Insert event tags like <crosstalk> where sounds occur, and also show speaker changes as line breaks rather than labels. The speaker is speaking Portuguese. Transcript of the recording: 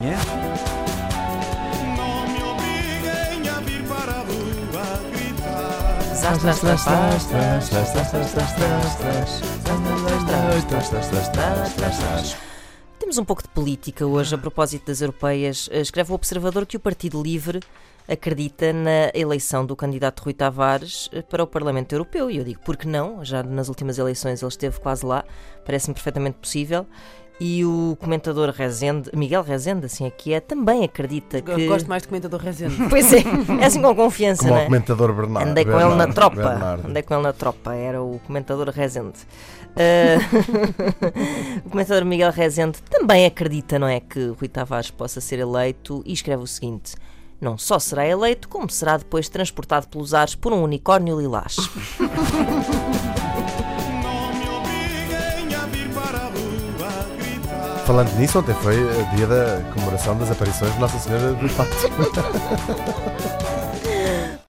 É?
Temos um pouco de política hoje a propósito das europeias. Escreve o Observador que o Partido Livre acredita na eleição do candidato Rui Tavares para o Parlamento Europeu. E eu digo, por que não? Já nas últimas eleições ele esteve quase lá, parece-me perfeitamente possível. E o comentador Rezende, Miguel Rezende, assim aqui é, também acredita que.
Gosto mais de comentador Rezende. <laughs>
Pois é, é assim com confiança,
Como
não
o
é?
comentador Bernardo.
Andei com ele na
Bernardo,
tropa.
Bernardo.
Andei com ele na tropa, era o comentador Rezende. Ah, <laughs> o comentador Miguel Rezende também acredita, não é, que Rui Tavares possa ser eleito e escreve o seguinte: Não só será eleito, como será depois transportado pelos ares por um unicórnio lilás. <laughs>
Falando nisso, ontem foi o dia da comemoração das aparições de Nossa Senhora do Pato. <laughs>